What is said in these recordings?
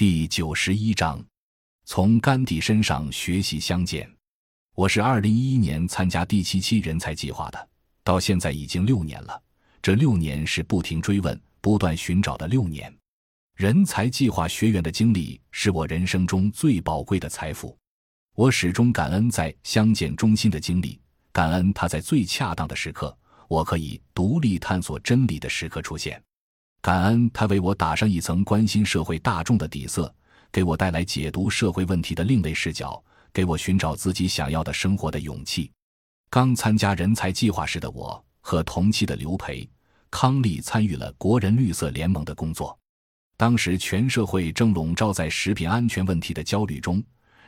第九十一章，从甘地身上学习相见。我是二零一一年参加第七期人才计划的，到现在已经六年了。这六年是不停追问、不断寻找的六年。人才计划学员的经历是我人生中最宝贵的财富。我始终感恩在相见中心的经历，感恩他在最恰当的时刻，我可以独立探索真理的时刻出现。感恩他为我打上一层关心社会大众的底色，给我带来解读社会问题的另类视角，给我寻找自己想要的生活的勇气。刚参加人才计划时的我和同期的刘培、康利参与了国人绿色联盟的工作。当时全社会正笼罩在食品安全问题的焦虑中，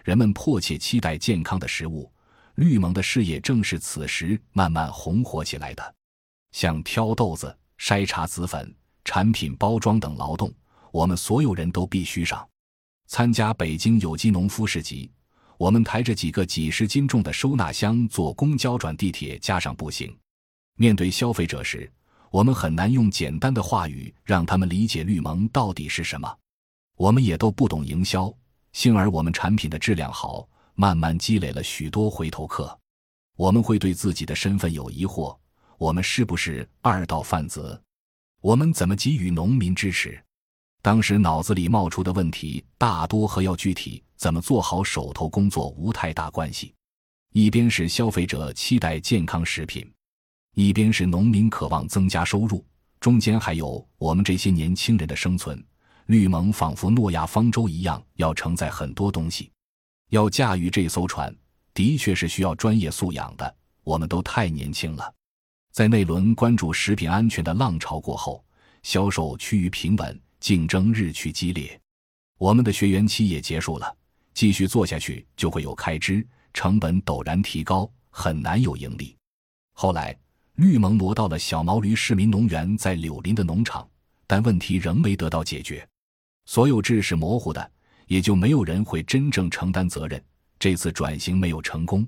人们迫切期待健康的食物。绿盟的事业正是此时慢慢红火起来的，像挑豆子、筛茶籽粉。产品包装等劳动，我们所有人都必须上。参加北京有机农夫市集，我们抬着几个几十斤重的收纳箱坐公交、转地铁，加上步行。面对消费者时，我们很难用简单的话语让他们理解绿盟到底是什么。我们也都不懂营销，幸而我们产品的质量好，慢慢积累了许多回头客。我们会对自己的身份有疑惑：我们是不是二道贩子？我们怎么给予农民支持？当时脑子里冒出的问题大多和要具体怎么做好手头工作无太大关系。一边是消费者期待健康食品，一边是农民渴望增加收入，中间还有我们这些年轻人的生存。绿盟仿佛诺亚方舟一样，要承载很多东西。要驾驭这艘船，的确是需要专业素养的。我们都太年轻了。在那轮关注食品安全的浪潮过后，销售趋于平稳，竞争日趋激烈。我们的学员期也结束了，继续做下去就会有开支，成本陡然提高，很难有盈利。后来，绿盟挪到了小毛驴市民农园在柳林的农场，但问题仍没得到解决。所有制是模糊的，也就没有人会真正承担责任。这次转型没有成功，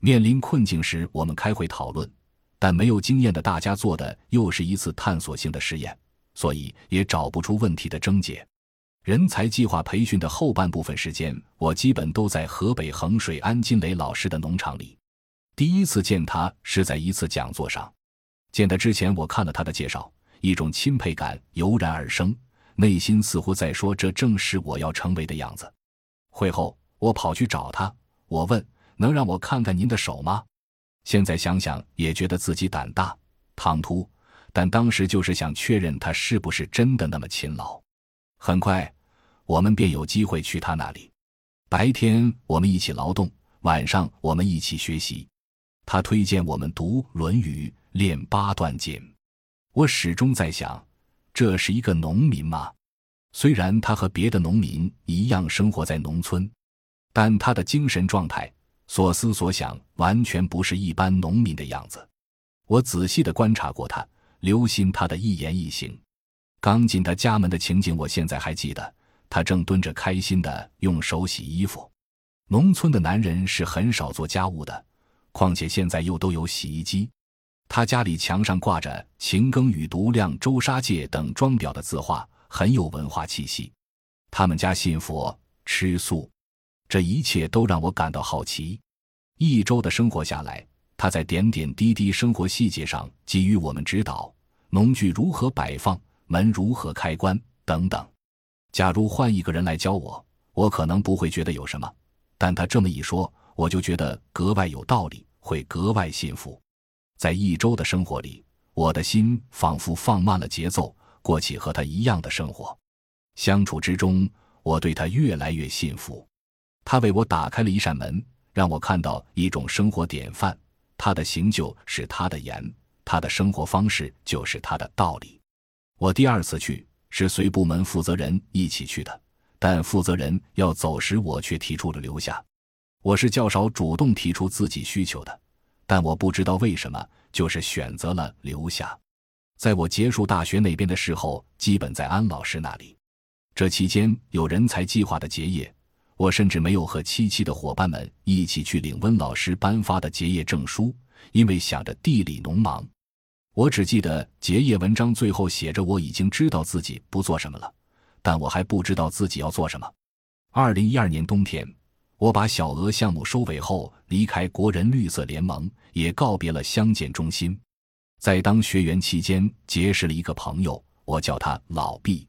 面临困境时，我们开会讨论。但没有经验的大家做的又是一次探索性的实验，所以也找不出问题的症结。人才计划培训的后半部分时间，我基本都在河北衡水安金雷老师的农场里。第一次见他是在一次讲座上，见他之前我看了他的介绍，一种钦佩感油然而生，内心似乎在说：“这正是我要成为的样子。”会后，我跑去找他，我问：“能让我看看您的手吗？”现在想想也觉得自己胆大唐突，但当时就是想确认他是不是真的那么勤劳。很快，我们便有机会去他那里。白天我们一起劳动，晚上我们一起学习。他推荐我们读《论语》，练八段锦。我始终在想，这是一个农民吗？虽然他和别的农民一样生活在农村，但他的精神状态。所思所想完全不是一般农民的样子。我仔细的观察过他，留心他的一言一行。刚进他家门的情景，我现在还记得。他正蹲着，开心的用手洗衣服。农村的男人是很少做家务的，况且现在又都有洗衣机。他家里墙上挂着“勤耕与读量周沙界”等装裱的字画，很有文化气息。他们家信佛，吃素。这一切都让我感到好奇。一周的生活下来，他在点点滴滴生活细节上给予我们指导：农具如何摆放，门如何开关等等。假如换一个人来教我，我可能不会觉得有什么，但他这么一说，我就觉得格外有道理，会格外信服。在一周的生活里，我的心仿佛放慢了节奏，过起和他一样的生活。相处之中，我对他越来越信服。他为我打开了一扇门，让我看到一种生活典范。他的行就是他的言，他的生活方式就是他的道理。我第二次去是随部门负责人一起去的，但负责人要走时，我却提出了留下。我是较少主动提出自己需求的，但我不知道为什么，就是选择了留下。在我结束大学那边的时候，基本在安老师那里。这期间有人才计划的结业。我甚至没有和七七的伙伴们一起去领温老师颁发的结业证书，因为想着地里农忙。我只记得结业文章最后写着：“我已经知道自己不做什么了，但我还不知道自己要做什么。二零一二年冬天，我把小额项目收尾后，离开国人绿色联盟，也告别了乡建中心。在当学员期间，结识了一个朋友，我叫他老毕，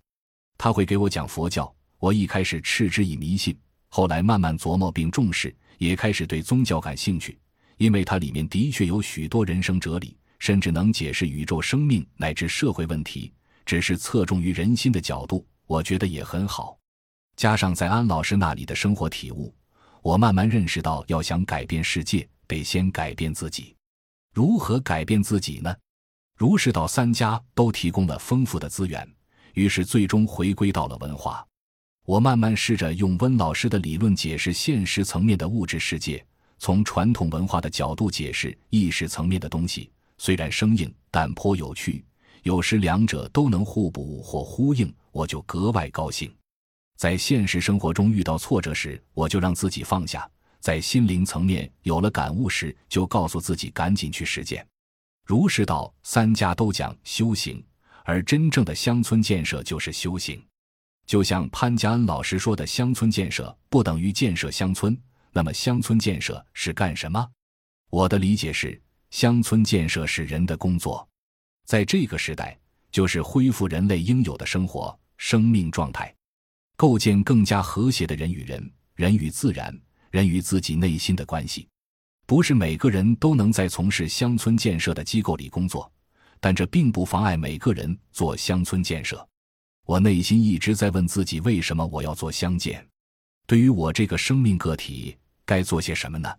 他会给我讲佛教。我一开始嗤之以迷信，后来慢慢琢磨并重视，也开始对宗教感兴趣，因为它里面的确有许多人生哲理，甚至能解释宇宙生命乃至社会问题，只是侧重于人心的角度，我觉得也很好。加上在安老师那里的生活体悟，我慢慢认识到，要想改变世界，得先改变自己。如何改变自己呢？儒释道三家都提供了丰富的资源，于是最终回归到了文化。我慢慢试着用温老师的理论解释现实层面的物质世界，从传统文化的角度解释意识层面的东西。虽然生硬，但颇有趣。有时两者都能互补或呼应，我就格外高兴。在现实生活中遇到挫折时，我就让自己放下；在心灵层面有了感悟时，就告诉自己赶紧去实践。儒释道三家都讲修行，而真正的乡村建设就是修行。就像潘家恩老师说的，乡村建设不等于建设乡村。那么，乡村建设是干什么？我的理解是，乡村建设是人的工作，在这个时代，就是恢复人类应有的生活生命状态，构建更加和谐的人与人、人与自然、人与自己内心的关系。不是每个人都能在从事乡村建设的机构里工作，但这并不妨碍每个人做乡村建设。我内心一直在问自己：为什么我要做乡建？对于我这个生命个体，该做些什么呢？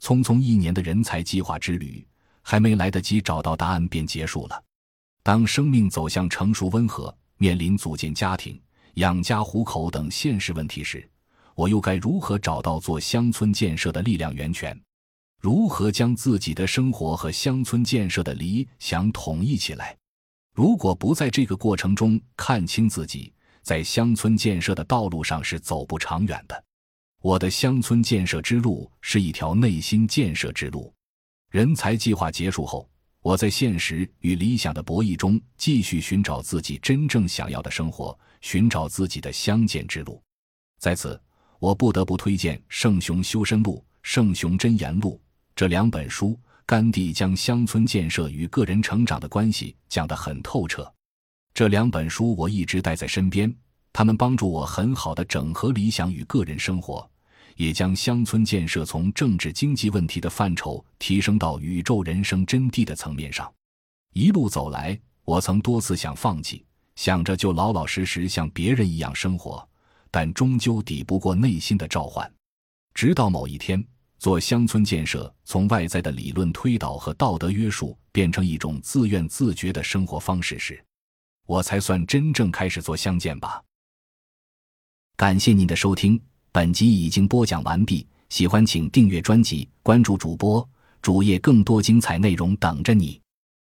匆匆一年的人才计划之旅，还没来得及找到答案便结束了。当生命走向成熟温和，面临组建家庭、养家糊口等现实问题时，我又该如何找到做乡村建设的力量源泉？如何将自己的生活和乡村建设的理想统一起来？如果不在这个过程中看清自己，在乡村建设的道路上是走不长远的。我的乡村建设之路是一条内心建设之路。人才计划结束后，我在现实与理想的博弈中继续寻找自己真正想要的生活，寻找自己的乡建之路。在此，我不得不推荐《圣雄修身录》《圣雄真言录》。这两本书，甘地将乡村建设与个人成长的关系讲得很透彻。这两本书我一直带在身边，他们帮助我很好的整合理想与个人生活，也将乡村建设从政治经济问题的范畴提升到宇宙人生真谛的层面上。一路走来，我曾多次想放弃，想着就老老实实像别人一样生活，但终究抵不过内心的召唤。直到某一天。做乡村建设，从外在的理论推导和道德约束变成一种自愿自觉的生活方式时，我才算真正开始做乡建吧。感谢您的收听，本集已经播讲完毕。喜欢请订阅专辑，关注主播主页，更多精彩内容等着你。